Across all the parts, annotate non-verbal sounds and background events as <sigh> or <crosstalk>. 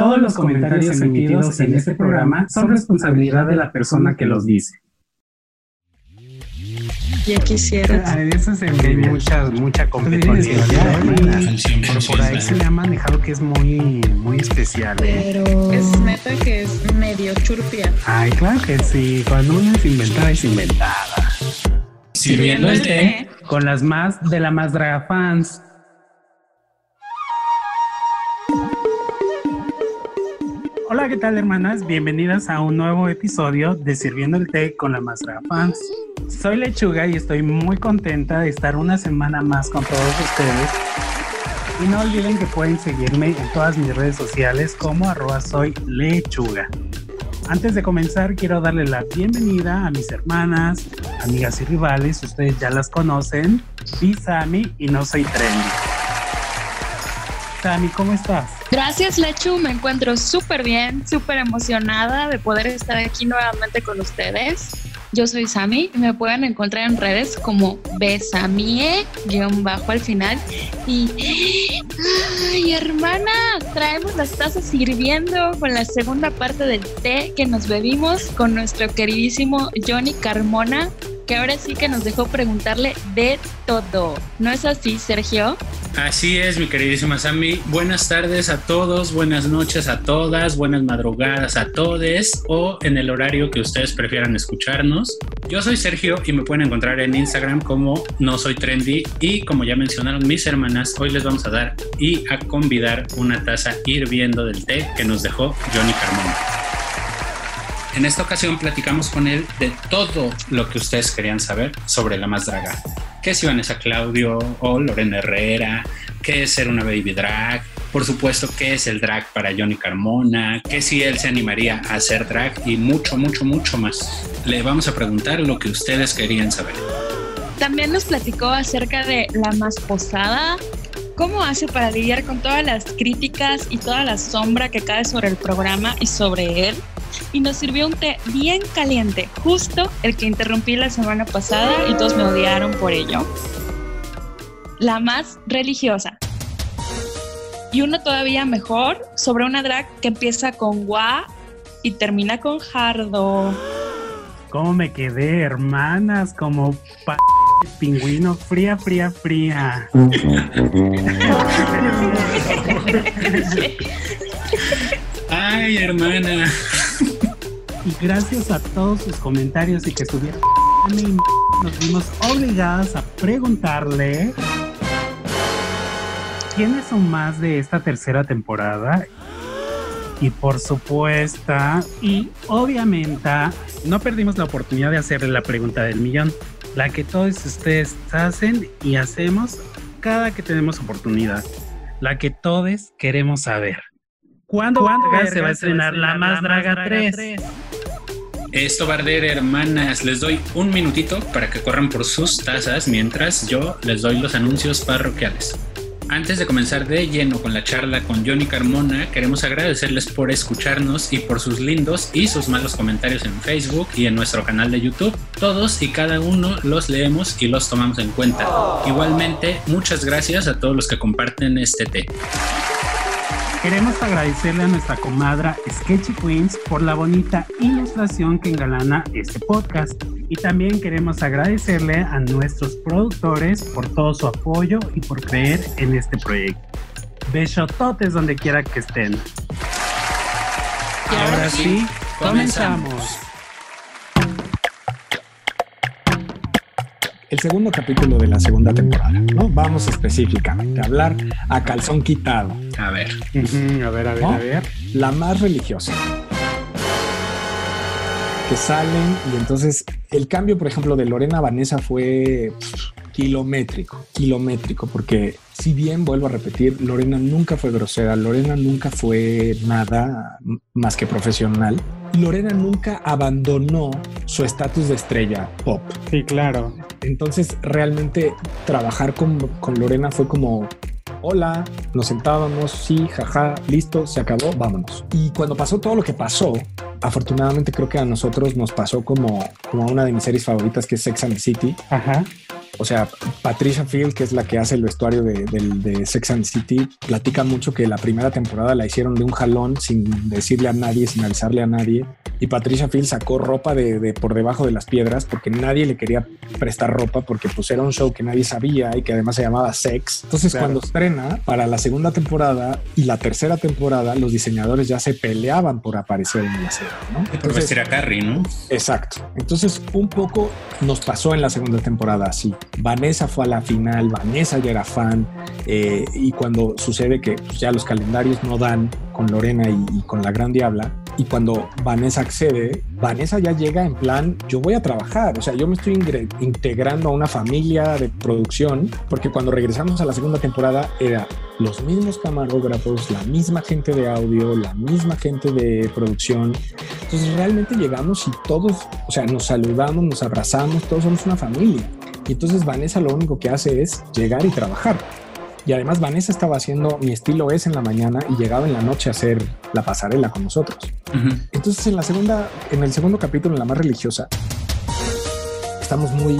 Todos los comentarios emitidos en este programa son responsabilidad de la persona que los dice. Ya quisiera. A veces hay mucha, mucha competencia. Por, por ahí se le ha manejado que es muy, muy especial. ¿eh? Pero es neta que es medio churpia. Ay, claro que sí. Cuando uno es inventada, es inventada. Sirviendo el té con las más de la más draga fans. Hola, ¿qué tal hermanas? Bienvenidas a un nuevo episodio de Sirviendo el Té con la Draga Fans. Soy Lechuga y estoy muy contenta de estar una semana más con todos ustedes. Y no olviden que pueden seguirme en todas mis redes sociales como arroba lechuga. Antes de comenzar, quiero darle la bienvenida a mis hermanas, amigas y rivales, ustedes ya las conocen, Bisami y No Soy Trendy. Sami, ¿cómo estás? Gracias, Lechu. Me encuentro súper bien, súper emocionada de poder estar aquí nuevamente con ustedes. Yo soy Sami y me pueden encontrar en redes como Besamie, guion bajo al final. Y, ay, hermana, traemos las tazas hirviendo con la segunda parte del té que nos bebimos con nuestro queridísimo Johnny Carmona, que ahora sí que nos dejó preguntarle de todo. ¿No es así, Sergio? Así es, mi queridísima Sammy. Buenas tardes a todos, buenas noches a todas, buenas madrugadas a todes o en el horario que ustedes prefieran escucharnos. Yo soy Sergio y me pueden encontrar en Instagram como no soy trendy y como ya mencionaron mis hermanas, hoy les vamos a dar y a convidar una taza hirviendo del té que nos dejó Johnny Carmona. En esta ocasión platicamos con él de todo lo que ustedes querían saber sobre la más draga. ¿Qué es Vanessa Claudio o Lorena Herrera? ¿Qué es ser una baby drag? Por supuesto, ¿qué es el drag para Johnny Carmona? ¿Qué si él se animaría a hacer drag? Y mucho, mucho, mucho más. Le vamos a preguntar lo que ustedes querían saber. También nos platicó acerca de la más posada, cómo hace para lidiar con todas las críticas y toda la sombra que cae sobre el programa y sobre él y nos sirvió un té bien caliente, justo el que interrumpí la semana pasada y todos me odiaron por ello. La más religiosa. Y uno todavía mejor sobre una drag que empieza con gua y termina con jardo. ¿Cómo me quedé, hermanas? Como pa pingüino, fría, fría, fría. <laughs> Ay, hermana. Y gracias a todos sus comentarios y que estuvieron nos vimos obligadas a preguntarle quiénes son más de esta tercera temporada y por supuesto y obviamente no perdimos la oportunidad de hacerle la pregunta del millón, la que todos ustedes hacen y hacemos cada que tenemos oportunidad, la que todos queremos saber. ¿Cuándo, se va a estrenar La Más Draga 3? Esto va a arder, hermanas. Les doy un minutito para que corran por sus tazas mientras yo les doy los anuncios parroquiales. Antes de comenzar de lleno con la charla con Johnny Carmona, queremos agradecerles por escucharnos y por sus lindos y sus malos comentarios en Facebook y en nuestro canal de YouTube. Todos y cada uno los leemos y los tomamos en cuenta. Igualmente, muchas gracias a todos los que comparten este té. Queremos agradecerle a nuestra comadra Sketchy Queens por la bonita ilustración que engalana este podcast. Y también queremos agradecerle a nuestros productores por todo su apoyo y por creer en este proyecto. Besototes donde quiera que estén. Y ahora sí, comenzamos. El segundo capítulo de la segunda temporada, ¿no? Vamos específicamente a hablar a calzón quitado. A ver. a ver, a ver, a ver. La más religiosa. Que salen y entonces el cambio, por ejemplo, de Lorena Vanessa fue kilométrico, kilométrico, porque si bien vuelvo a repetir, Lorena nunca fue grosera, Lorena nunca fue nada más que profesional. Lorena nunca abandonó su estatus de estrella pop. Sí, claro. Entonces, realmente trabajar con, con Lorena fue como, hola, nos sentábamos, sí, jaja, listo, se acabó, vámonos. Y cuando pasó todo lo que pasó, afortunadamente creo que a nosotros nos pasó como, como una de mis series favoritas que es Sex and the City. Ajá. O sea, Patricia Field, que es la que hace el vestuario de, de, Sex and City, platica mucho que la primera temporada la hicieron de un jalón sin decirle a nadie, sin avisarle a nadie. Y Patricia Field sacó ropa de, por debajo de las piedras porque nadie le quería prestar ropa porque pues era un show que nadie sabía y que además se llamaba Sex. Entonces cuando estrena para la segunda temporada y la tercera temporada, los diseñadores ya se peleaban por aparecer en la serie, ¿no? Entonces, a Carrie, ¿no? Exacto. Entonces un poco nos pasó en la segunda temporada así. Vanessa fue a la final, Vanessa ya era fan eh, y cuando sucede que pues, ya los calendarios no dan con Lorena y, con la Gran Diabla, y cuando Vanessa accede, Vanessa ya llega en plan, yo voy a trabajar, o sea, yo me estoy integrando a una familia de producción, porque cuando regresamos a la segunda temporada era los mismos camarógrafos, la misma gente de audio, la misma gente de producción. Entonces realmente llegamos y todos, o sea, nos saludamos, nos abrazamos, todos somos una familia. Y entonces Vanessa lo único que hace es llegar y trabajar. Y además Vanessa estaba haciendo mi estilo es en la mañana y llegaba en la noche a hacer la pasarela con nosotros. Entonces en la segunda, en el segundo capítulo, en la más religiosa, estamos muy,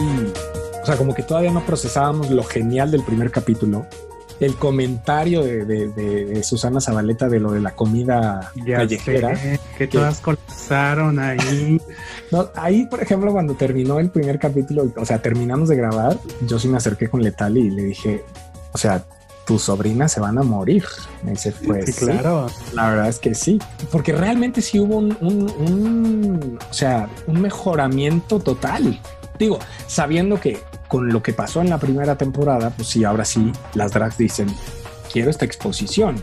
o sea, como que todavía no procesábamos lo genial del primer capítulo. El comentario de, Susana Zabaleta de lo de la comida callejera. que, todas colapsaron ahí. <laughs> No, ahí, por ejemplo, cuando terminó el primer capítulo, o sea, terminamos de grabar, yo sí me acerqué con Letal y le dije, o sea, tus sobrinas se van a morir. Me dice, pues sí, claro. la verdad es que sí, porque realmente sí hubo un, o sea, un mejoramiento total. Digo, sabiendo que con lo que pasó en la primera temporada, pues sí, ahora sí, las drags dicen, quiero esta exposición.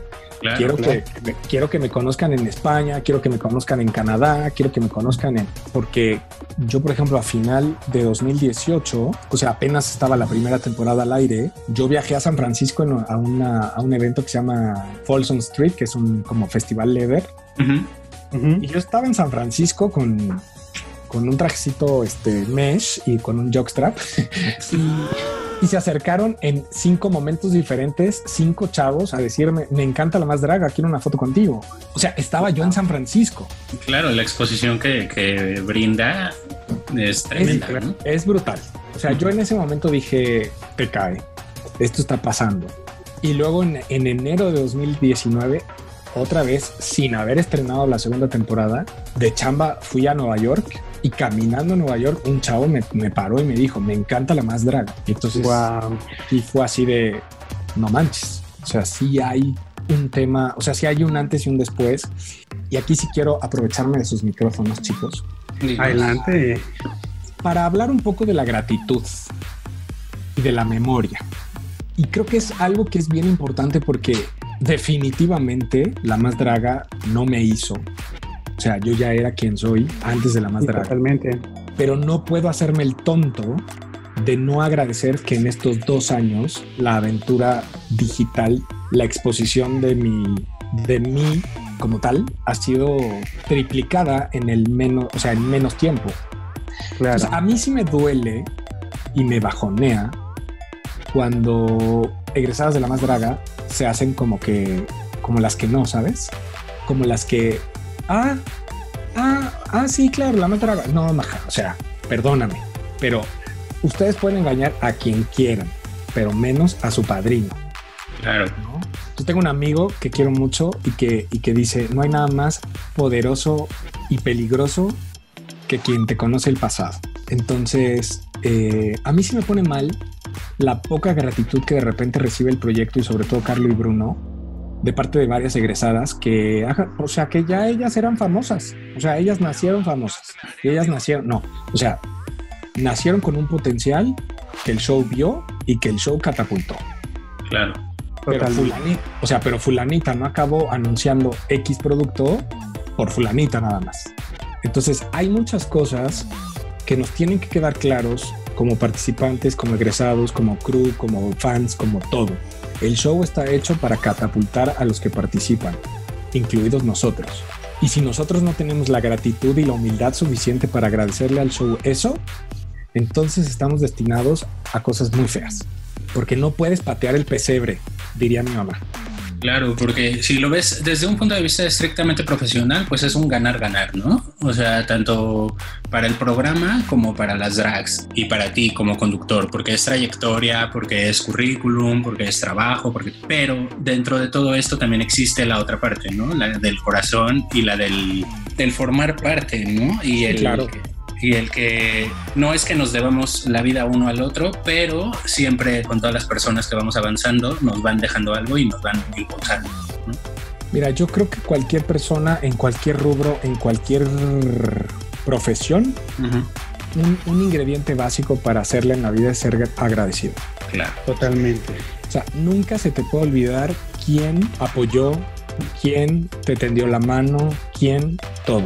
Quiero, Que, quiero que me conozcan en España, quiero que me conozcan en Canadá, quiero que me conozcan en... Porque yo, por ejemplo, a final de 2018, o sea, apenas estaba la primera temporada al aire, yo viajé a San Francisco a, un evento que se llama Folsom Street, que es un como festival leather. Y yo estaba en San Francisco con, con un trajecito este, mesh y con un jockstrap. y y se acercaron en cinco momentos diferentes, cinco chavos a decirme, me encanta la más draga, quiero una foto contigo. O sea, estaba yo en San Francisco. Claro, la exposición que, brinda es tremenda. Es, brutal. O sea, yo en ese momento dije, te cae, esto está pasando. Y luego en, en enero de 2019 otra vez sin haber estrenado la segunda temporada de chamba fui a Nueva York y caminando a Nueva York un chavo me, paró y me dijo me encanta la más draga y entonces y fue así de no manches o sea sí hay un tema o sea sí hay un antes y un después. Y aquí sí quiero aprovecharme de sus micrófonos chicos. Adelante. Para hablar un poco de la gratitud y de la memoria. Y creo que es algo que es bien importante porque definitivamente la más draga no me hizo. O sea, yo ya era quien soy antes de la más draga. Totalmente. Pero no puedo hacerme el tonto de no agradecer que en estos dos años la aventura digital, la exposición de mi, de mí como tal, ha sido triplicada en el menos, o sea, en menos tiempo. Claro. a mí sí me duele y me bajonea cuando egresadas de la más draga se hacen como que, como las que no, ¿sabes? Como las que, ah, ah, ah, sí, claro, la más draga. No, maja, o sea, perdóname, pero ustedes pueden engañar a quien quieran, pero menos a su padrino. Claro. Yo tengo un amigo que quiero mucho y que, y que dice, no hay nada más poderoso y peligroso que quien te conoce el pasado. Entonces, eh, a mí sí me pone mal la poca gratitud que de repente recibe el proyecto y sobre todo Carlo y Bruno de parte de varias egresadas que, o sea, que ya ellas eran famosas, o sea, ellas nacieron famosas, y ellas nacieron, no, o sea, nacieron con un potencial que el show vio y que el show catapultó. Claro. Pero fulanita, o sea, pero fulanita no acabó anunciando X producto por fulanita nada más. Entonces, hay muchas cosas que nos tienen que quedar claros como participantes, como egresados, como crew, como fans, como todo. El show está hecho para catapultar a los que participan, incluidos nosotros. Y si nosotros no tenemos la gratitud y la humildad suficiente para agradecerle al show eso, entonces estamos destinados a cosas muy feas. Porque no puedes patear el pesebre, diría mi mamá. Claro, porque si lo ves desde un punto de vista estrictamente profesional, pues es un ganar-ganar, ¿no? O sea, tanto para el programa como para las drags y para ti como conductor, porque es trayectoria, porque es currículum, porque es trabajo, porque... pero dentro de todo esto también existe la otra parte, ¿no? La del corazón y la del, del formar parte, ¿no? Y el, claro y el que no es que nos debamos la vida uno al otro, pero siempre con todas las personas que vamos avanzando nos van dejando algo y nos van impulsando. Mira, yo creo que cualquier persona en cualquier rubro, en cualquier profesión, un, un, ingrediente básico para hacerle en la vida es ser agradecido. Claro. Totalmente. O sea, nunca se te puede olvidar quién apoyó, quién te tendió la mano, quién todo.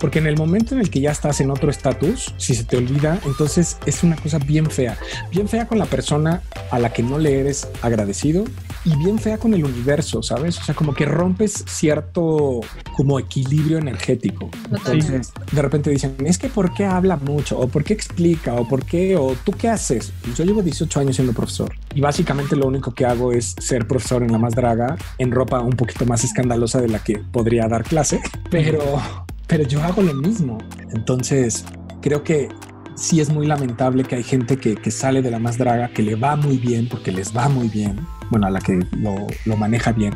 Porque en el momento en el que ya estás en otro estatus, si se te olvida, entonces es una cosa bien fea. Bien fea con la persona a la que no le eres agradecido y bien fea con el universo, ¿sabes? O sea, como que rompes cierto como equilibrio energético. Entonces, de repente dicen, es que ¿por qué habla mucho? ¿O por qué explica? ¿O por qué? ¿O tú qué haces? Yo llevo 18 años siendo profesor y básicamente lo único que hago es ser profesor en la más draga, en ropa un poquito más escandalosa de la que podría dar clase, pero pero yo hago lo mismo. Entonces, creo que sí es muy lamentable que hay gente que, sale de la más draga, que le va muy bien, porque les va muy bien, bueno, a la que lo, maneja bien.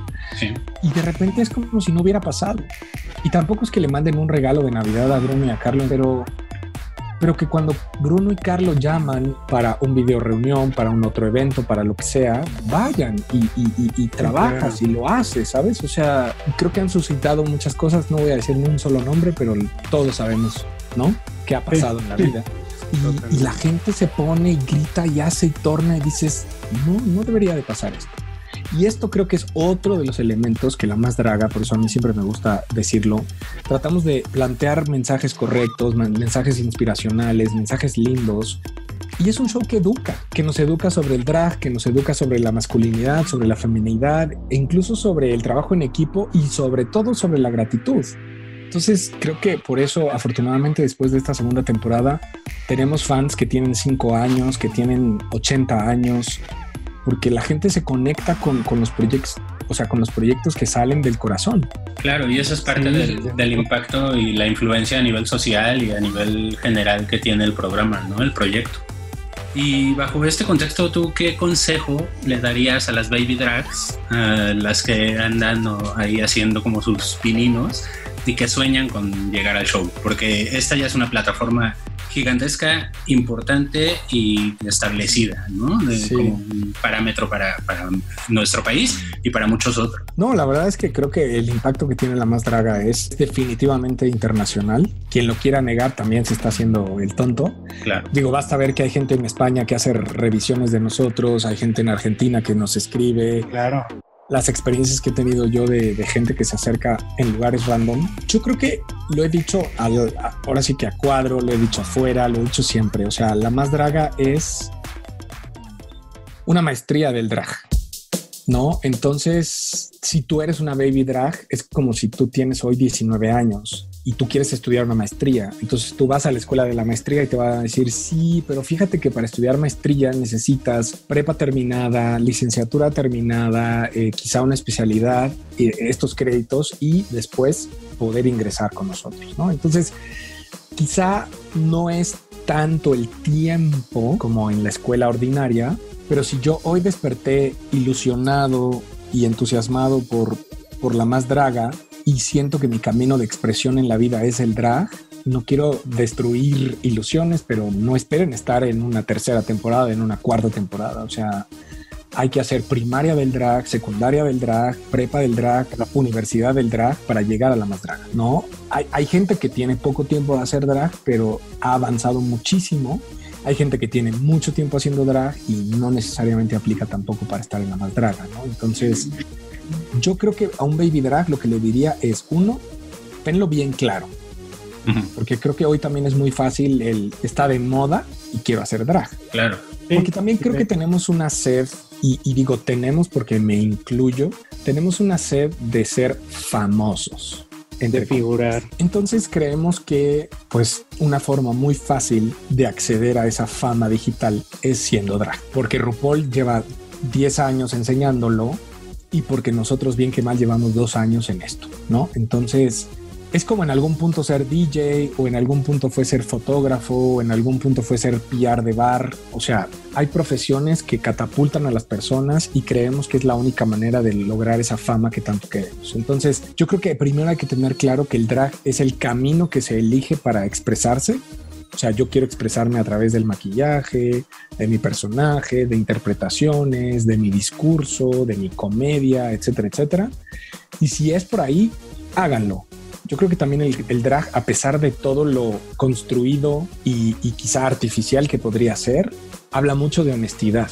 Y de repente es como si no hubiera pasado. Y tampoco es que le manden un regalo de Navidad a Bruno y a Carlos, pero pero que cuando Bruno y Carlos llaman para un video reunión, para un otro evento, para lo que sea, vayan y, y, trabajas y lo haces, ¿sabes? O sea, creo que han suscitado muchas cosas, no voy a decir ni un solo nombre, pero todos sabemos, ¿no? ¿Qué ha pasado en la vida? Y, y, la gente se pone y grita y hace y torna y dices, no, no debería de pasar esto. Y esto creo que es otro de los elementos que la más draga, por eso a mí siempre me gusta decirlo, tratamos de plantear mensajes correctos, mensajes inspiracionales, mensajes lindos. Y es un show que educa, que nos educa sobre el drag, que nos educa sobre la masculinidad, sobre la feminidad, e incluso sobre el trabajo en equipo y sobre todo sobre la gratitud. Entonces, creo que por eso, afortunadamente, después de esta segunda temporada, tenemos fans que tienen 5 años, que tienen 80 años, porque la gente se conecta con, con, los proyectos, o sea, con los proyectos que salen del corazón. Claro, y eso es parte del, del, impacto y la influencia a nivel social y a nivel general que tiene el programa, ¿no? El proyecto. Y bajo este contexto, ¿tú qué consejo le darías a las baby drags, a las que andan ahí haciendo como sus pininos y que sueñan con llegar al show? Porque esta ya es una plataforma gigantesca, importante y establecida, ¿no? Como un parámetro para, para, nuestro país y para muchos otros. No, la verdad es que creo que el impacto que tiene la más draga es definitivamente internacional. Quien lo quiera negar también se está haciendo el tonto. Claro. Digo, basta ver que hay gente en España que hace revisiones de nosotros, hay gente en Argentina que nos escribe. Claro las experiencias que he tenido yo de, gente que se acerca en lugares random, yo creo que lo he dicho ahora sí que a cuadro, lo he dicho afuera, lo he dicho siempre. O sea, la más draga es una maestría del drag. ¿no? Entonces, si tú eres una baby drag, es como si tú tienes hoy 19 años y tú quieres estudiar una maestría. Entonces tú vas a la escuela de la maestría y te va a decir, sí, pero fíjate que para estudiar maestría necesitas prepa terminada, licenciatura terminada, eh, quizá una especialidad, eh, estos créditos y después poder ingresar con nosotros, ¿no? Entonces, quizá no es tanto el tiempo como en la escuela ordinaria, pero si yo hoy desperté ilusionado y entusiasmado por, por la más draga, y siento que mi camino de expresión en la vida es el drag. No quiero destruir ilusiones, pero no esperen estar en una tercera temporada, en una cuarta temporada. O sea, hay que hacer primaria del drag, secundaria del drag, prepa del drag, la universidad del drag para llegar a la más drag. No, hay, hay gente que tiene poco tiempo de hacer drag, pero ha avanzado muchísimo. Hay gente que tiene mucho tiempo haciendo drag y no necesariamente aplica tampoco para estar en la más draga, ¿no? Entonces, yo creo que a un baby drag lo que le diría es, uno, tenlo bien claro. Porque creo que hoy también es muy fácil el estar de moda y quiero hacer drag. Claro. Porque también creo que tenemos una sed, y, digo tenemos porque me incluyo, tenemos una sed de ser famosos. De figurar. Entonces creemos que pues una forma muy fácil de acceder a esa fama digital es siendo drag. Porque RuPaul lleva 10 años enseñándolo y porque nosotros bien que mal llevamos dos años en esto, ¿no? Entonces, es como en algún punto ser DJ o en algún punto fue ser fotógrafo o en algún punto fue ser PR de bar. O sea, hay profesiones que catapultan a las personas y creemos que es la única manera de lograr esa fama que tanto queremos. Entonces, yo creo que primero hay que tener claro que el drag es el camino que se elige para expresarse. O sea, yo quiero expresarme a través del maquillaje, de mi personaje, de interpretaciones, de mi discurso, de mi comedia, etcétera, etcétera. Y si es por ahí, háganlo yo creo que también el, drag, a pesar de todo lo construido y, y quizá artificial que podría ser, habla mucho de honestidad.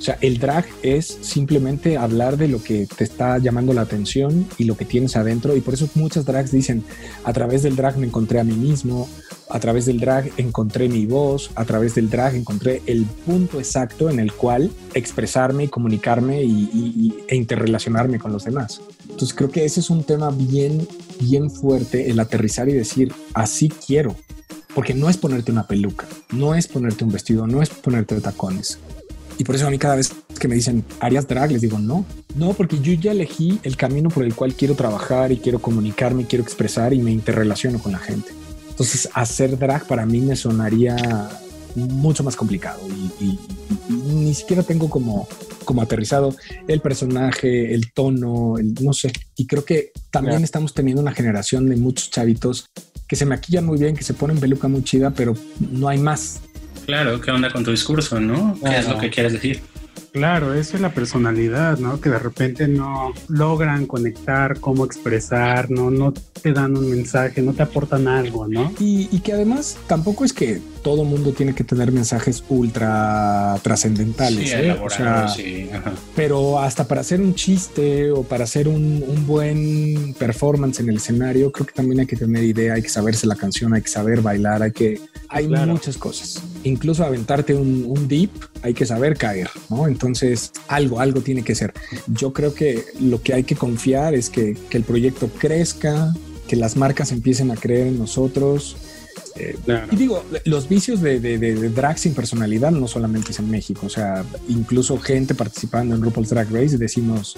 O sea, el drag es simplemente hablar de lo que te está llamando la atención y lo que tienes adentro. Y por eso muchas drags dicen, a través del drag me encontré a mí mismo, a través del drag encontré mi voz, a través del drag encontré el punto exacto en el cual expresarme y comunicarme y, e interrelacionarme con los demás. Entonces creo que ese es un tema bien, bien fuerte, el aterrizar y decir, así quiero. Porque no es ponerte una peluca, no es ponerte un vestido, no es ponerte tacones y por eso a mí cada vez que me dicen, ¿harías drag? Les digo, no, no, porque yo ya elegí el camino por el cual quiero trabajar y quiero comunicarme, quiero expresar y me interrelaciono con la gente. Entonces, hacer drag para mí me sonaría mucho más complicado y, ni siquiera tengo como, como aterrizado el personaje, el tono, el, no sé. Y creo que también estamos teniendo una generación de muchos chavitos que se maquillan muy bien, que se ponen peluca muy chida, pero no hay más. Claro, ¿qué onda con tu discurso, no? ¿Qué es lo que quieres decir? Claro, eso es la personalidad, ¿no? Que de repente no logran conectar, cómo expresar, ¿no? No te dan un mensaje, no te aportan algo, ¿no? Y, que además tampoco es que todo mundo tiene que tener mensajes ultra trascendentales, ¿eh? o sea, sí. pero hasta para hacer un chiste o para hacer un, buen performance en el escenario, creo que también hay que tener idea, hay que saberse la canción, hay que saber bailar, hay que, hay muchas cosas. Incluso aventarte un, un deep, hay que saber caer, ¿no? Entonces, algo, algo tiene que ser. Yo creo que lo que hay que confiar es que, que el proyecto crezca, que las marcas empiecen a creer en nosotros. Eh, y digo, los vicios de, de, de, drag sin personalidad no solamente es en México, o sea, incluso gente participando en RuPaul's Drag Race decimos,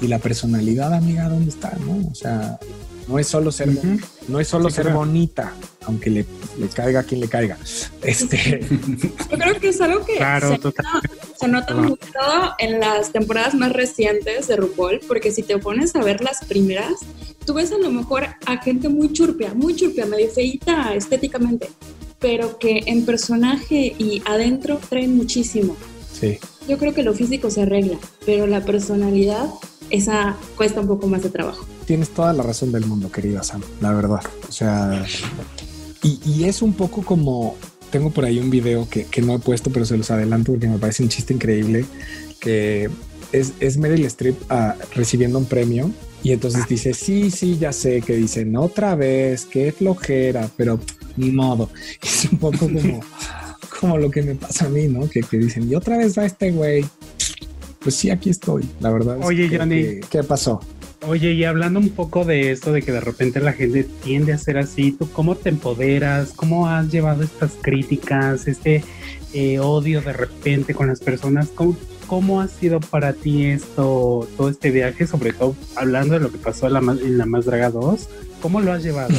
¿y la personalidad, amiga, dónde está? ¿no? O sea, no es solo ser, no es solo ser bonita, aunque le, le, caiga a quien le caiga. Este. <laughs> Yo creo que es algo que se, nota, mucho en las temporadas más recientes de RuPaul, porque si te pones a ver las primeras, tú ves a lo mejor a gente muy churpia, muy churpia, medio feita estéticamente, pero que en personaje y adentro traen muchísimo. Sí. Yo creo que lo físico se arregla, pero la personalidad, esa cuesta un poco más de trabajo tienes toda la razón del mundo, querida Sam, la verdad. O sea, y, es un poco como, tengo por ahí un video que, no he puesto, pero se los adelanto porque me parece un chiste increíble, que es, es Meryl Streep ah, recibiendo un premio y entonces dice, sí, sí, ya sé, que dicen otra vez, qué flojera, pero ni modo. <laughs> Es un poco como, como lo que me pasa a mí, ¿no? Que, que dicen, y otra vez va este güey. Pues sí, aquí estoy, la verdad. Oye, Johnny. ¿Qué pasó? Oye, y hablando un poco de esto, de que de repente la gente tiende a ser así, ¿tú cómo te empoderas? ¿Cómo has llevado estas críticas, este eh, odio de repente con las personas? ¿Cómo, ha sido para ti esto, todo este viaje? Sobre todo hablando de lo que pasó en la, en la Más Draga 2, ¿cómo lo has llevado?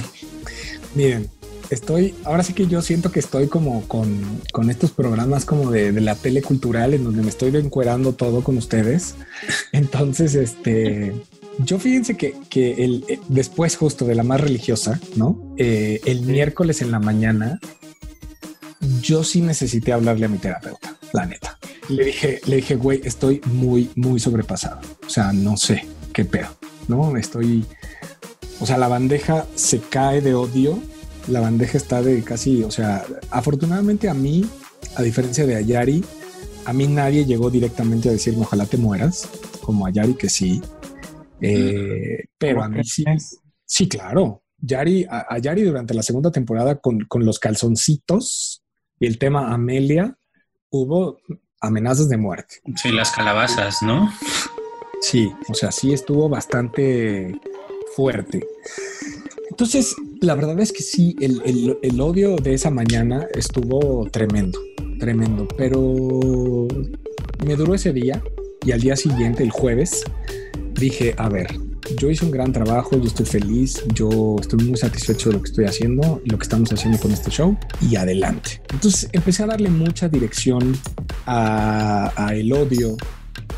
<laughs> Miren, estoy, ahora sí que yo siento que estoy como con, con estos programas como de, de, la tele cultural en donde me estoy encuerando todo con ustedes. <laughs> Entonces, este, yo fíjense que, el, eh, después justo de la más religiosa, ¿no? Eh, el miércoles en la mañana, yo sí necesité hablarle a mi terapeuta, la neta. Le dije, le dije, güey, estoy muy, muy sobrepasado. O sea, no sé qué pedo, ¿no? Estoy, o sea, la bandeja se cae de odio. La bandeja está de casi, o sea, afortunadamente a mí, a diferencia de Ayari, a mí nadie llegó directamente a decirme ojalá te mueras, como Ayari que sí, eh, pero a mí sí. Sí, claro. Yari, a, Yari durante la segunda temporada con, con, los calzoncitos y el tema Amelia, hubo amenazas de muerte. Sí, las calabazas, ¿no? Sí, o sea, sí estuvo bastante fuerte. Entonces, la verdad es que sí, el, el, el odio de esa mañana estuvo tremendo, tremendo, pero me duró ese día y al día siguiente, el jueves, dije, a ver, yo hice un gran trabajo, yo estoy feliz, yo estoy muy satisfecho de lo que estoy haciendo lo que estamos haciendo con este show y adelante. Entonces empecé a darle mucha dirección a, a el odio,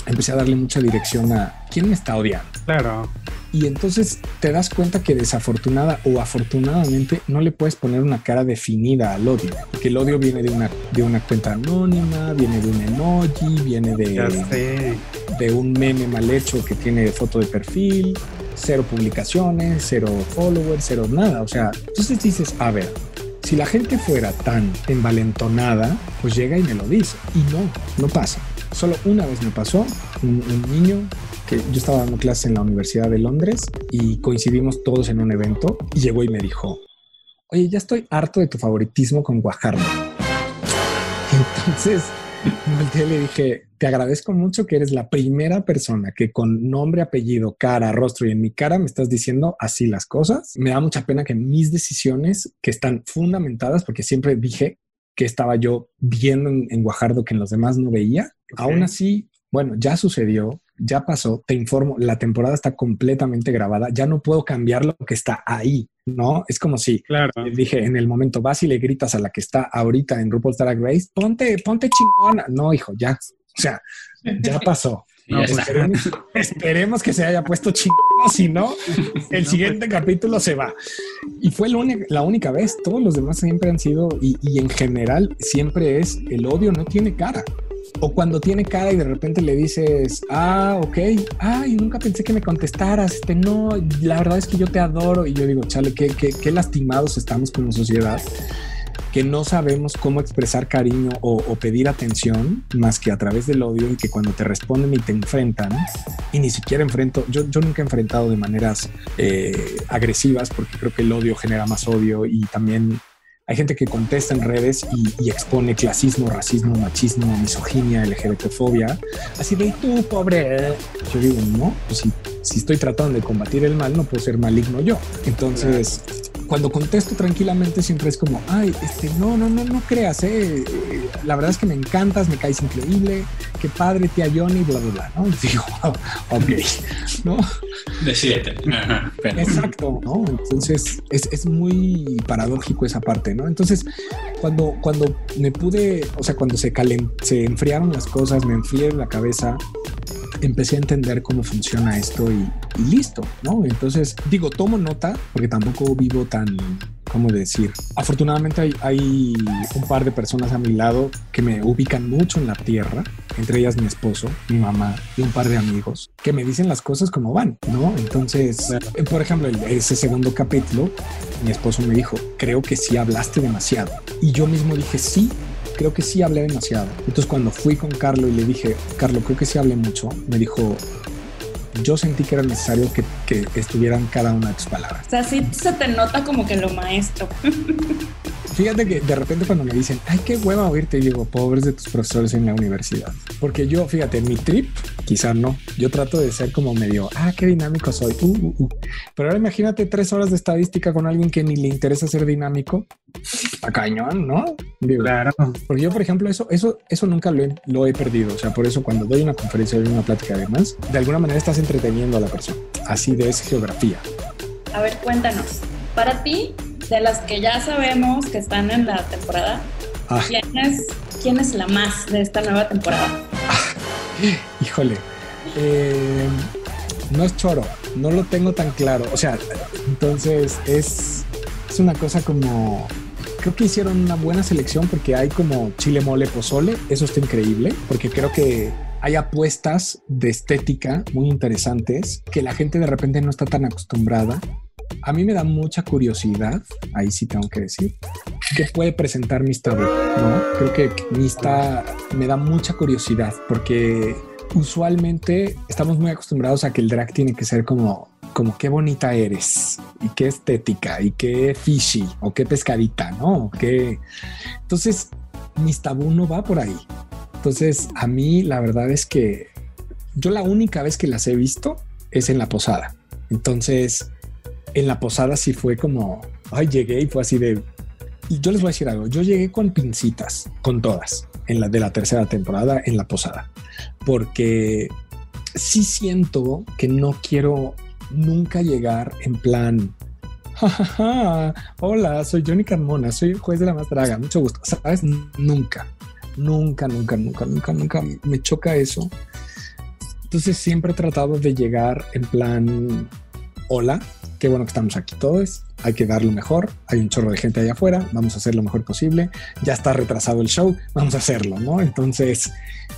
empecé a darle mucha dirección a quién me está odiando. Claro. Y entonces te das cuenta que desafortunada o afortunadamente no le puedes poner una cara definida al odio, porque el odio viene de una, de una cuenta anónima, viene de un emoji, viene de, de un meme mal hecho que tiene foto de perfil, cero publicaciones, cero followers, cero nada. O sea, entonces dices, a ver, si la gente fuera tan envalentonada, pues llega y me lo dice. Y no, no pasa. Solo una vez me pasó, un, niño que yo estaba dando clases en la Universidad de Londres y coincidimos todos en un evento y llegó y me dijo, oye, ya estoy harto de tu favoritismo con Guajardo. <laughs> Entonces, volteé y le dije, te agradezco mucho que eres la primera persona que con nombre, apellido, cara, rostro y en mi cara me estás diciendo así las cosas. Me da mucha pena que mis decisiones, que están fundamentadas, porque siempre dije que estaba yo viendo en, en Guajardo que en los demás no veía, aún así, bueno, ya sucedió, ya pasó, te informo, la temporada está completamente grabada, ya no puedo cambiar lo que está ahí, ¿no? Es como si claro. dije en el momento vas y le gritas a la que está ahorita en RuPaul's Drag Race, ponte, ponte chingona. No, hijo, ya, o sea, ya pasó. <laughs> No, pues esperemos, esperemos, que se haya puesto chingona, si no, <laughs> el siguiente capítulo se va. Y fue la única, la única vez, todos los demás siempre han sido, y, y en general siempre es, el odio no tiene cara. O cuando tiene cara y de repente le dices, ah, ok, ay, nunca pensé que me contestaras, este, no, la verdad es que yo te adoro. Y yo digo, chale, qué, qué, qué lastimados estamos como sociedad, que no sabemos cómo expresar cariño o, pedir atención más que a través del odio y que cuando te responden y te enfrentan, y ni siquiera enfrento, yo, yo nunca he enfrentado de maneras eh, agresivas porque creo que el odio genera más odio y también hay gente que contesta en redes y, y, expone clasismo, racismo, machismo, misoginia, LGBTfobia. Así de, tú, pobre. Yo digo, no, pues si, si estoy tratando de combatir el mal, no puedo ser maligno yo. Entonces, cuando contesto tranquilamente, siempre es como, ay, este, no, no, no, no creas, eh. La verdad es que me encantas, me caes increíble, qué padre, tía Johnny, bla, bla, bla, ¿no? Y digo, ok, ¿no? Decídete. Exacto, ¿no? Entonces, es, es muy paradójico esa parte, ¿no? Entonces, cuando, cuando me pude, o sea, cuando se, calen, se enfriaron las cosas, me enfrié la cabeza, empecé a entender cómo funciona esto y, y, listo, ¿no? Entonces, digo, tomo nota porque tampoco vivo tan, ¿cómo decir? Afortunadamente hay, hay, un par de personas a mi lado que me ubican mucho en la tierra, entre ellas mi esposo, mi mamá y un par de amigos que me dicen las cosas como van, ¿no? Entonces, por ejemplo, ese segundo capítulo, mi esposo me dijo, creo que sí hablaste demasiado. Y yo mismo dije, sí, creo que sí hablé demasiado. Entonces cuando fui con Carlo y le dije, Carlo, creo que sí hablé mucho, me dijo, yo sentí que era necesario que, que estuvieran cada una de tus palabras. O sea, sí se te nota como que lo maestro. Fíjate que de repente cuando me dicen, ay, qué hueva oírte, digo, pobres de tus profesores en la universidad. Porque yo, fíjate, en mi trip, quizá no. Yo trato de ser como medio, ah, qué dinámico soy. Uh, uh, uh. Pero ahora imagínate tres horas de estadística con alguien que ni le interesa ser dinámico. A cañón, ¿no? Digo, claro. Porque yo, por ejemplo, eso, eso, eso nunca lo he, lo he perdido. O sea, por eso cuando doy una conferencia, doy una plática además, de alguna manera estás entreteniendo a la persona. Así de es geografía. A ver, cuéntanos. Para ti, de las que ya sabemos que están en la temporada, ah. ¿quién, es, ¿quién es la más de esta nueva temporada? Ah. Híjole, eh, no es choro, no lo tengo tan claro. O sea, entonces es, es una cosa como creo que hicieron una buena selección porque hay como chile mole pozole, eso está increíble, porque creo que hay apuestas de estética muy interesantes que la gente de repente no está tan acostumbrada. A mí me da mucha curiosidad, ahí sí tengo que decir, que puede presentar Mista ¿no? Creo que Mista me da mucha curiosidad porque usualmente estamos muy acostumbrados a que el drag tiene que ser como como qué bonita eres y qué estética y qué fishy o qué pescadita, ¿no? Que entonces mis tabú no va por ahí. Entonces a mí la verdad es que yo la única vez que las he visto es en la posada. Entonces en la posada sí fue como, ay, llegué y fue así de... Yo les voy a decir algo, yo llegué con pincitas, con todas, en la de la tercera temporada en la posada, porque sí siento que no quiero nunca llegar en plan. Hola, soy Johnny Carmona, soy juez de la más draga, mucho gusto. ¿Sabes? Nunca, nunca, nunca, nunca, nunca, nunca me choca eso. Entonces siempre he tratado de llegar en plan, hola, qué bueno que estamos aquí todos, hay que dar lo mejor, hay un chorro de gente allá afuera, vamos a hacer lo mejor posible, ya está retrasado el show, vamos a hacerlo, ¿no? Entonces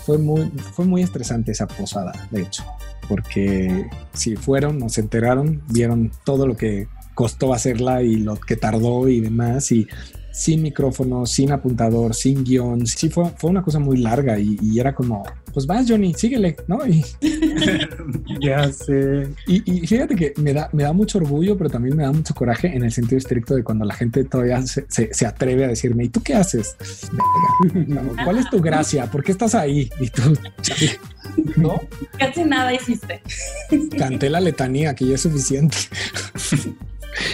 fue muy, fue muy estresante esa posada, de hecho, porque si fueron, nos enteraron, vieron todo lo que costó hacerla y lo que tardó y demás, y sin micrófono, sin apuntador, sin guion. Sí, fue, fue una cosa muy larga y, era como, pues vas, Johnny, síguele, ¿no? Y, <laughs> ya sé. Y, fíjate que me da, me da mucho orgullo, pero también me da mucho coraje en el sentido estricto de cuando la gente todavía se, se, atreve a decirme, ¿y tú qué haces? <laughs> ¿Cuál es tu gracia? ¿Por qué estás ahí? Y tú, ¿no? Casi nada hiciste. Canté la letanía, que ya es suficiente. <laughs>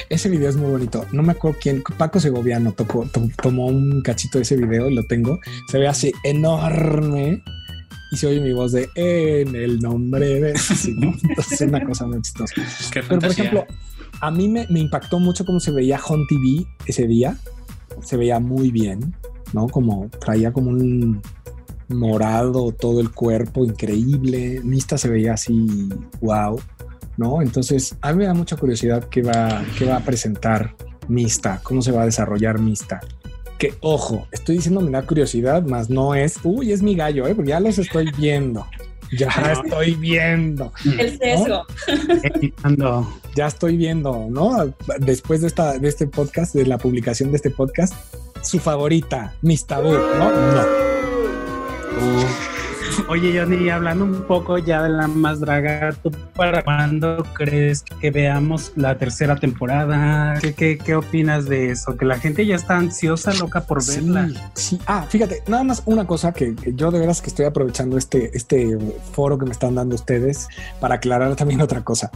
Ese video es muy bonito. No me acuerdo quién, Paco Segoviano tocó, tomó un cachito de ese video y lo tengo. Se ve así enorme y se oye mi voz de en el nombre de. <laughs> es una cosa muy chistosa. Pero por ejemplo, a mí me, me impactó mucho cómo se veía Home TV ese día. Se veía muy bien, ¿no? Como traía como un morado todo el cuerpo, increíble. Mista se veía así, wow. ¿No? Entonces, a mí me da mucha curiosidad qué va, qué va a presentar Mista, cómo se va a desarrollar Mista. Que, ojo, estoy diciendo me da curiosidad, más no es, uy, es mi gallo, ¿eh? porque ya los estoy viendo. Ya <laughs> estoy viendo. El sesgo. Ya estoy viendo, ¿no? Después de, esta, de este podcast, de la publicación de este podcast, su favorita, Mista ¿no? No. Oye, Johnny, hablando un poco ya de la más draga, ¿tú para cuándo crees que veamos la tercera temporada? ¿Qué, qué, opinas de eso? Que la gente ya está ansiosa, loca por verla. Sí, Ah, fíjate, nada más una cosa que, yo de veras que estoy aprovechando este, este foro que me están dando ustedes para aclarar también otra cosa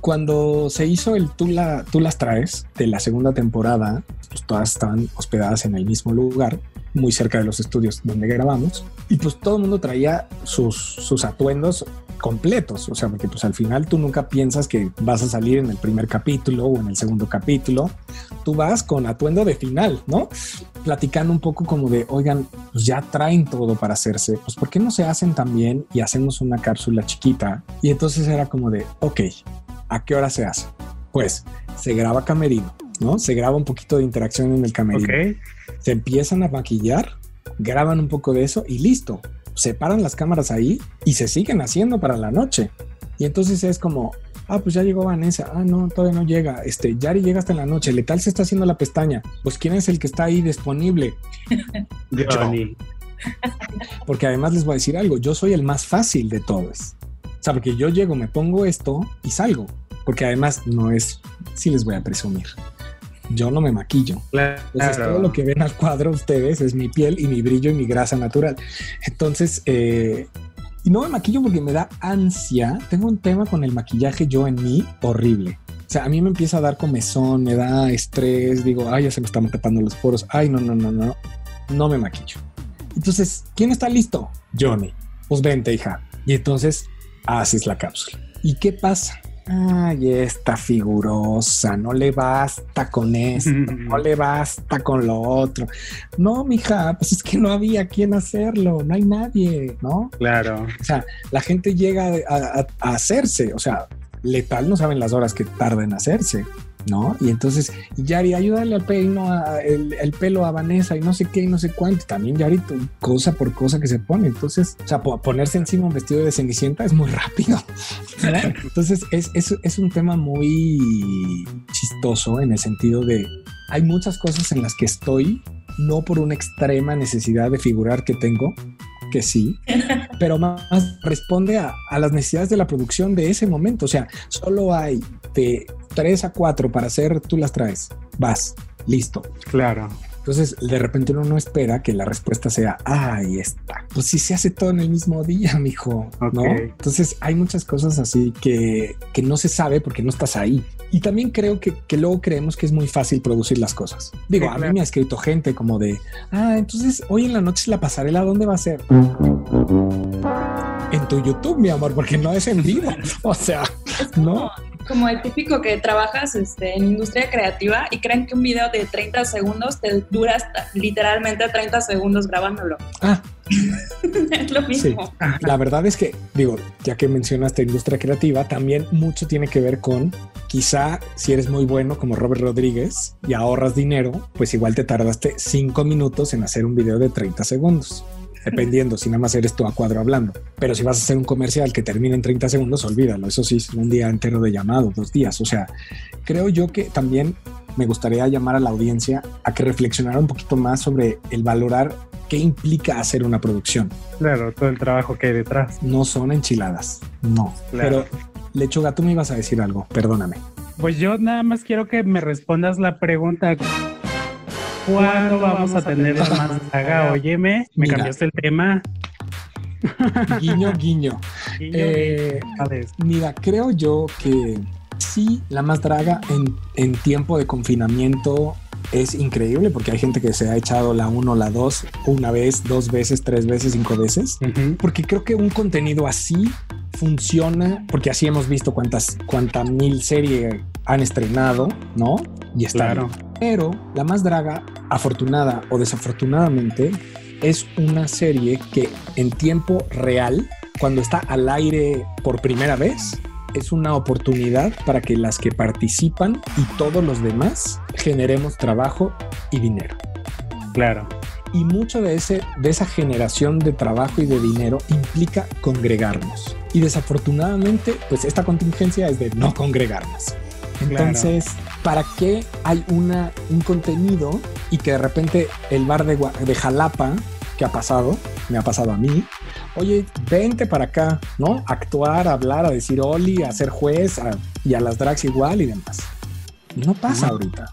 cuando se hizo el tú, la, tú las traes de la segunda temporada, pues todas estaban hospedadas en el mismo lugar muy cerca de los estudios donde grabamos y pues todo el mundo traía sus, sus atuendos completos, o sea, porque pues al final tú nunca piensas que vas a salir en el primer capítulo o en el segundo capítulo, tú vas con atuendo de final, ¿no? Platicando un poco como de, oigan, pues ya traen todo para hacerse, pues ¿por qué no se hacen también y hacemos una cápsula chiquita? Y entonces era como de, ok, ¿a qué hora se hace? Pues se graba camerino, ¿no? Se graba un poquito de interacción en el camerino. Se empiezan a maquillar, graban un poco de eso y listo. Separan las cámaras ahí y se siguen haciendo para la noche. Y entonces es como, ah, pues ya llegó Vanessa, ah, no, todavía no llega, este, Yari llega hasta la noche, Letal se está haciendo la pestaña, pues ¿quién es el que está ahí disponible? <laughs> Porque además les voy a decir algo, yo soy el más fácil de todos. O sea, porque yo llego, me pongo esto y salgo, porque además no es, sí les voy a presumir, yo no me maquillo. Entonces, todo lo que ven al cuadro ustedes es mi piel y mi brillo y mi grasa natural. Entonces, eh, y no me maquillo porque me da ansia. Tengo un tema con el maquillaje yo en mí horrible. O sea, a mí me empieza a dar comezón, me da estrés, digo, ay, ya se me están tapando los poros. Ay, no, no, no, no, no me maquillo. Entonces, ¿quién está listo? Johnny. Pues vente, hija. Y entonces haces la cápsula. ¿Y qué pasa? Ay, esta figurosa, no le basta con esto, <laughs> no le basta con lo otro. No, mija, pues es que no había quien hacerlo, no hay nadie, ¿no? Claro. O sea, la gente llega a, a hacerse, o sea, letal no saben las horas que tarda en hacerse. ¿No? Y entonces, Yari, ayúdale al peino, el, pelo a Vanessa y no sé qué y no sé cuánto. También Yari, cosa por cosa que se pone. Entonces, o sea, ponerse encima un vestido de cenicienta es muy rápido. <laughs> Entonces, es, es, es un tema muy chistoso en el sentido de hay muchas cosas en las que estoy, no por una extrema necesidad de figurar que tengo, que sí, <laughs> pero más responde a, a, las necesidades de la producción de ese momento. O sea, solo hay de tres a cuatro para hacer, tú las traes, vas, listo. Claro. Entonces, de repente uno no espera que la respuesta sea, ah, ahí está. Pues si se hace todo en el mismo día, <laughs> mijo, ¿no? Entonces, hay muchas cosas así que, que no se sabe porque no estás ahí. Y también creo que, que luego creemos que es muy fácil producir las cosas. Digo, Sí, a mí me ha escrito gente como de, ah, entonces hoy en la noche la pasarela, ¿dónde va a ser? En tu YouTube, mi amor, porque no es en vivo. <laughs> O sea, no. Como el típico que trabajas este, en industria creativa y creen que un video de 30 segundos te dura hasta literalmente 30 segundos grabándolo. Ah, <laughs> es lo mismo. La verdad es que, digo, ya que mencionaste industria creativa, también mucho tiene que ver con quizá si eres muy bueno como Robert Rodríguez y ahorras dinero, pues igual te tardaste cinco minutos en hacer un video de 30 segundos. Dependiendo si nada más eres tú a cuadro hablando. Pero si vas a hacer un comercial que termine en 30 segundos, olvídalo. Eso sí, es un día entero de llamado, dos días. O sea, creo yo que también me gustaría llamar a la audiencia a que reflexionara un poquito más sobre el valorar qué implica hacer una producción Claro, todo el trabajo que hay detrás. no son enchiladas. No. Claro. Pero, Lechuga, tú me ibas a decir algo. Perdóname. Pues yo nada más quiero que me respondas la pregunta. ¿Cuándo vamos a tener la más saga? Óyeme, me Mira. cambiaste el tema. Guiño, guiño. Guiño, Eh, mira, creo yo que sí, la más draga en, en tiempo de confinamiento es increíble porque hay gente que se ha echado la 1, la 2, una vez, dos veces, tres veces, cinco veces. Porque creo que un contenido así funciona, porque así hemos visto cuántas, cuánta mil serie han estrenado, ¿no? Y está Claro. bien. Pero la más draga, afortunada o desafortunadamente, es una serie que en tiempo real, cuando está al aire por primera vez, es una oportunidad para que las que participan y todos los demás generemos trabajo y dinero. Claro. Y mucho de, ese, de esa generación de trabajo y de dinero implica congregarnos. Y desafortunadamente, pues esta contingencia es de no congregarnos. Entonces, ¿para qué hay una, un contenido y que de repente el bar de, Jalapa, que ha pasado, me ha pasado a mí, oye, vente para acá, ¿no? Actuar, hablar, a decir Oli, a ser juez a- y a las drags igual y demás. No pasa No. ahorita.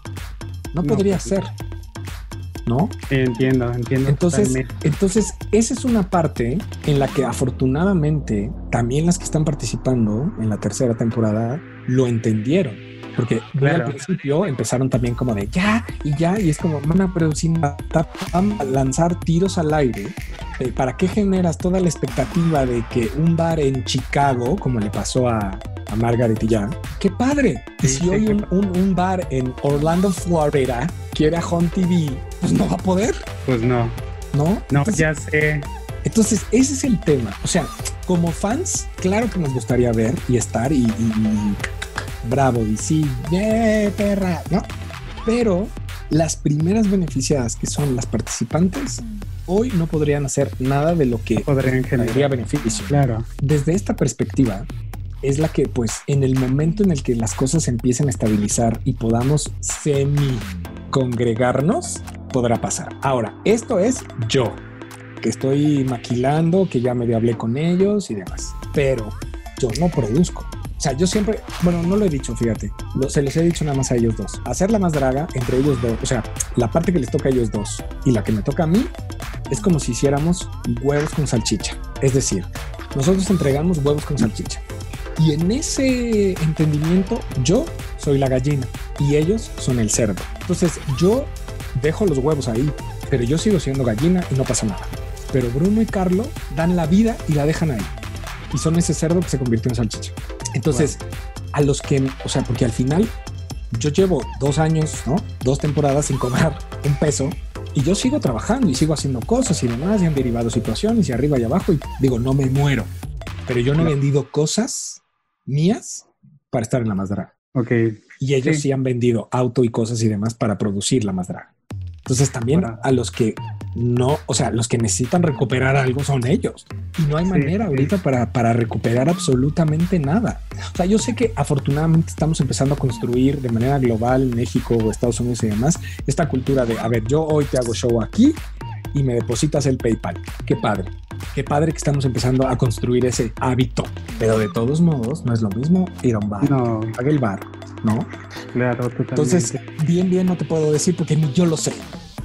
No, No, podría ser. ¿No? Entiendo, entiendo. Entonces, totalmente. entonces, esa es una parte en la que afortunadamente también las que están participando en la tercera temporada lo entendieron. Porque Claro. al principio empezaron también como de ya y ya, y es como, mana, pero sin lanzar tiros al aire, eh, ¿para qué generas toda la expectativa de que un bar en Chicago, como le pasó a, a Margaret y ya, qué padre? Y si sí, hoy un, un- un bar en Orlando, Florida, quiere a Home TV, pues no va a poder, Pues no, ¿no? no, Entonces, ya sé. entonces, ese es el tema. O sea, como fans, claro que nos gustaría ver y estar y bravo sí, yeah, perra, ¿no? Pero las primeras beneficiadas, que son las participantes, hoy no podrían hacer nada de lo que Podrían generaría generar. beneficio. Claro, Desde esta perspectiva, es la que, pues, en el momento en el que las cosas empiecen a estabilizar y podamos semi congregarnos, podrá pasar. Ahora, esto es yo, que estoy maquilando, que ya medio hablé con ellos y demás, pero yo no produzco. O sea, yo siempre, bueno, no lo he dicho, fíjate, lo- se los he dicho nada más a ellos dos. Hacer la más draga entre ellos dos, o sea, la parte que les toca a ellos dos y la que me toca a mí, es como si hiciéramos huevos con salchicha. Es decir, nosotros entregamos huevos con salchicha. Y en ese entendimiento, yo soy la gallina y ellos son el cerdo. Entonces, yo dejo los huevos ahí, pero yo sigo siendo gallina y no pasa nada. Pero Bruno y Carlo dan la vida y la dejan ahí. Y son ese cerdo que se convirtió en salchicha. Entonces, a los que, o sea, porque al final yo llevo dos años, ¿no? Dos temporadas sin cobrar un peso y yo sigo trabajando y sigo haciendo cosas y demás y han derivado situaciones y arriba y abajo y digo, no me muero. Pero yo no he vendido cosas mías para estar en la más draga. ok. Y ellos Sí. sí. han vendido auto y cosas y demás para producir la más draga. Entonces también a los que no, o sea, los que necesitan recuperar algo son ellos. Y no hay manera sí. ahorita para, para recuperar absolutamente nada. O sea, yo sé que afortunadamente estamos empezando a construir de manera global, México o Estados Unidos y demás, esta cultura de, a ver, yo hoy te hago show aquí y me depositas el PayPal. Qué padre. Qué padre que estamos empezando a construir ese hábito. Pero de todos modos, no es lo mismo ir a un bar. No, Paga el bar, ¿no? claro, totalmente. Entonces, bien, bien no te puedo decir porque ni yo lo sé.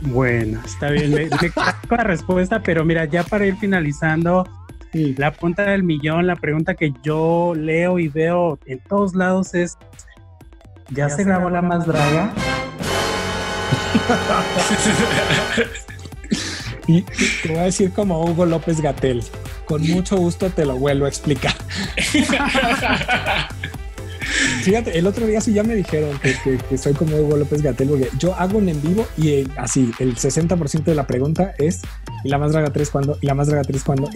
Bueno, está bien, me, me la respuesta, pero mira, ya para ir finalizando, la punta del millón, la pregunta que yo leo y veo en todos lados es, ¿ya, se grabó la más draga? <laughs> y te voy a decir como Hugo López Gatel, con <laughs> mucho gusto te lo vuelvo a explicar. <laughs> Fíjate, el otro día sí ya me dijeron que, soy como Hugo López Gatel, porque yo hago un en vivo y así, el 60% de la pregunta es ¿y la más draga 3 cuando? ¿Y la más draga 3 cuando?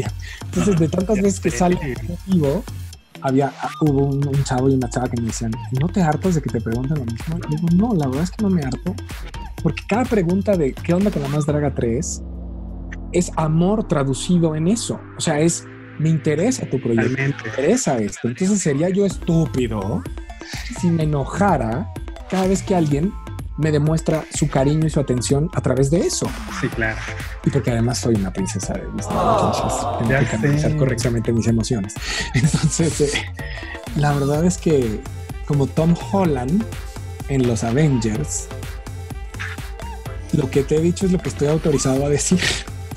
Entonces, de tantas veces que sale en vivo, había, hubo un, chavo y una chava que me decían, ¿no te hartas de que te pregunten lo mismo? Y digo, no, la verdad es que no me harto, porque cada pregunta de ¿qué onda con la más draga 3? es amor traducido en eso. O sea, es me interesa tu proyecto, me interesa esto. Entonces sería yo estúpido si me enojara cada vez que alguien me demuestra su cariño y su atención a través de eso. Sí, claro. Y porque además soy una princesa de Disney, entonces tengo que canalizar correctamente mis emociones. <laughs> Entonces, eh, la verdad es que como Tom Holland en los Avengers, lo que te he dicho es lo que estoy autorizado a decir.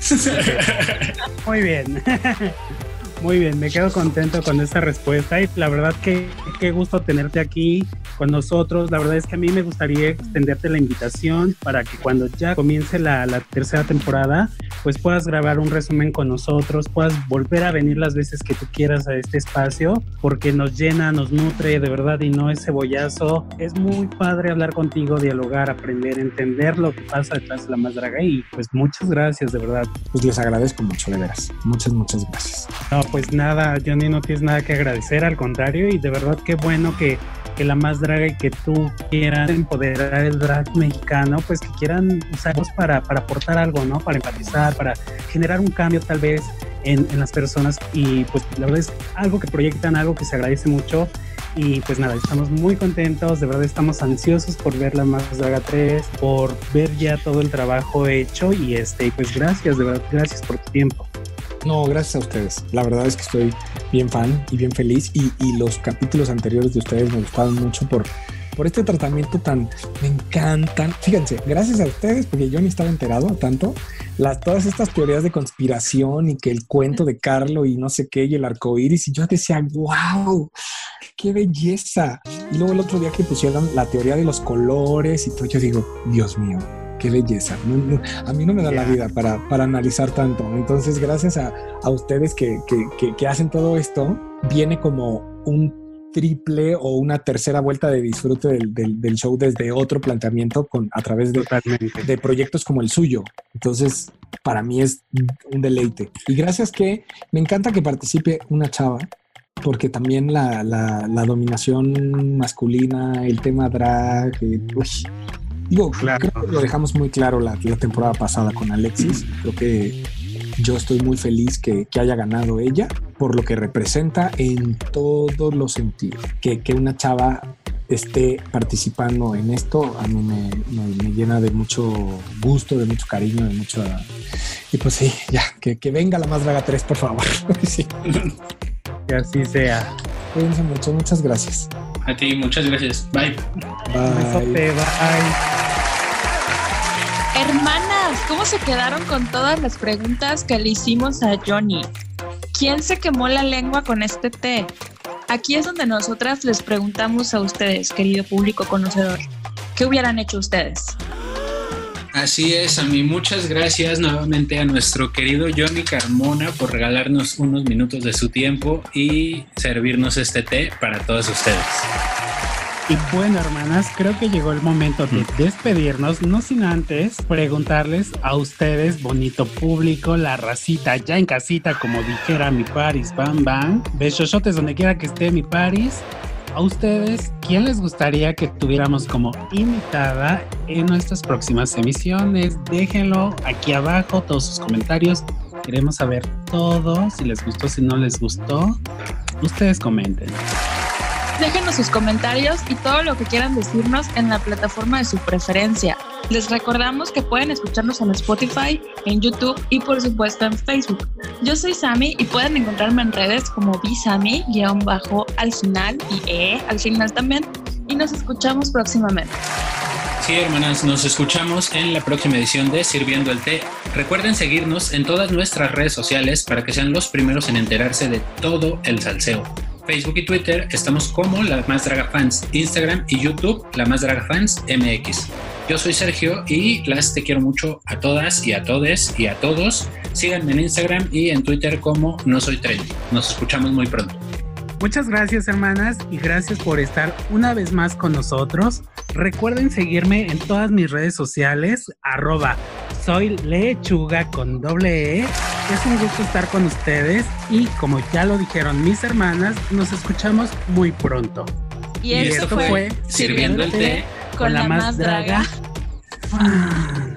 <laughs> Muy bien. <laughs> Muy bien, me quedo contento con esta respuesta y la verdad que qué gusto tenerte aquí con nosotros. La verdad es que a mí me gustaría extenderte la invitación para que cuando ya comience la, la tercera temporada, pues puedas grabar un resumen con nosotros, puedas volver a venir las veces que tú quieras a este espacio, porque nos llena, nos nutre de verdad y no es cebollazo. Es muy padre hablar contigo, dialogar, aprender, entender lo que pasa detrás de la más draga y pues muchas gracias de verdad. Pues les agradezco mucho, de veras. Muchas, muchas gracias pues nada, Johnny, no tienes nada que agradecer, al contrario, y de verdad qué bueno que, la más draga y que tú quieras empoderar el drag mexicano, pues que quieran usarlos para, para aportar algo, ¿no? Para empatizar, para generar un cambio tal vez en, en, las personas y pues la verdad es algo que proyectan, algo que se agradece mucho y pues nada, estamos muy contentos, de verdad estamos ansiosos por ver la más draga 3, por ver ya todo el trabajo hecho y este, pues gracias, de verdad, gracias por tu tiempo. No, gracias a ustedes. La verdad es que estoy bien fan y bien feliz y, los capítulos anteriores de ustedes me gustaron mucho por, por este tratamiento tan me encantan. Fíjense, gracias a ustedes, porque yo ni estaba enterado tanto, las, todas estas teorías de conspiración y que el cuento de Carlo y no sé qué y el arco iris, y yo decía, wow, qué belleza. Y luego el otro día que pusieron la teoría de los colores y todo, yo digo, Dios mío, qué belleza. a mí no me da la vida para, para, analizar tanto. Entonces, gracias a, a ustedes que, que, que, hacen todo esto, viene como un triple o una tercera vuelta de disfrute del, del, show desde otro planteamiento con, a través de, de proyectos como el suyo. Entonces, para mí es un deleite. Y gracias que me encanta que participe una chava porque también la, la, la dominación masculina, el tema drag, eh, Digo, claro. creo que lo dejamos muy claro la, temporada pasada con Alexis. Creo que yo estoy muy feliz que, haya ganado ella por lo que representa en todos los sentidos. Que, una chava esté participando en esto a mí me, llena de mucho gusto, de mucho cariño, de mucho... Y pues sí, ya, que, venga la más draga 3, por favor. <laughs> Que así sea. Cuídense mucho, muchas gracias. A ti, muchas gracias. Bye. Bye. bye. Hermanas, ¿cómo se quedaron con todas las preguntas que le hicimos a Johnny? ¿Quién se quemó la lengua con este té? Aquí es donde nosotras les preguntamos a ustedes, querido público conocedor, ¿qué hubieran hecho ustedes? Así es, a mí muchas gracias nuevamente a nuestro querido Johnny Carmona por regalarnos unos minutos de su tiempo y servirnos este té para todos ustedes. Y bueno, hermanas, creo que llegó el momento de despedirnos, no sin antes preguntarles a ustedes, bonito público, la racita ya en casita, como dijera mi Paris, bam, bam, besosotes donde quiera que esté mi Paris a ustedes, ¿quién les gustaría que tuviéramos como invitada en nuestras próximas emisiones? Déjenlo aquí abajo, todos sus comentarios. Queremos saber todo, si les gustó, si no les gustó. Ustedes comenten. Déjenos sus comentarios y todo lo que quieran decirnos en la plataforma de su preferencia. Les recordamos que pueden escucharnos en Spotify, en YouTube y por supuesto en Facebook. Yo soy Sami y pueden encontrarme en redes como Bisami, guion bajo al final y E al final también. Y nos escuchamos próximamente. Sí, hermanas, nos escuchamos en la próxima edición de Sirviendo el Té. Recuerden seguirnos en todas nuestras redes sociales para que sean los primeros en enterarse de todo el salseo. Facebook y Twitter estamos como La Más Draga Fans, Instagram y YouTube La Más Draga Fans MX. Yo soy Sergio y las te quiero mucho a todas y a todes y a todos. Síganme en Instagram y en Twitter como No Soy Trendy. Nos escuchamos muy pronto. Muchas gracias hermanas y gracias por estar una vez más con nosotros. Recuerden seguirme en todas mis redes sociales, arroba soy lechuga con doble E. Es un gusto estar con ustedes y como ya lo dijeron mis hermanas, nos escuchamos muy pronto. Y, esto, fue, Sirviendo el té con, la, más draga. Ah.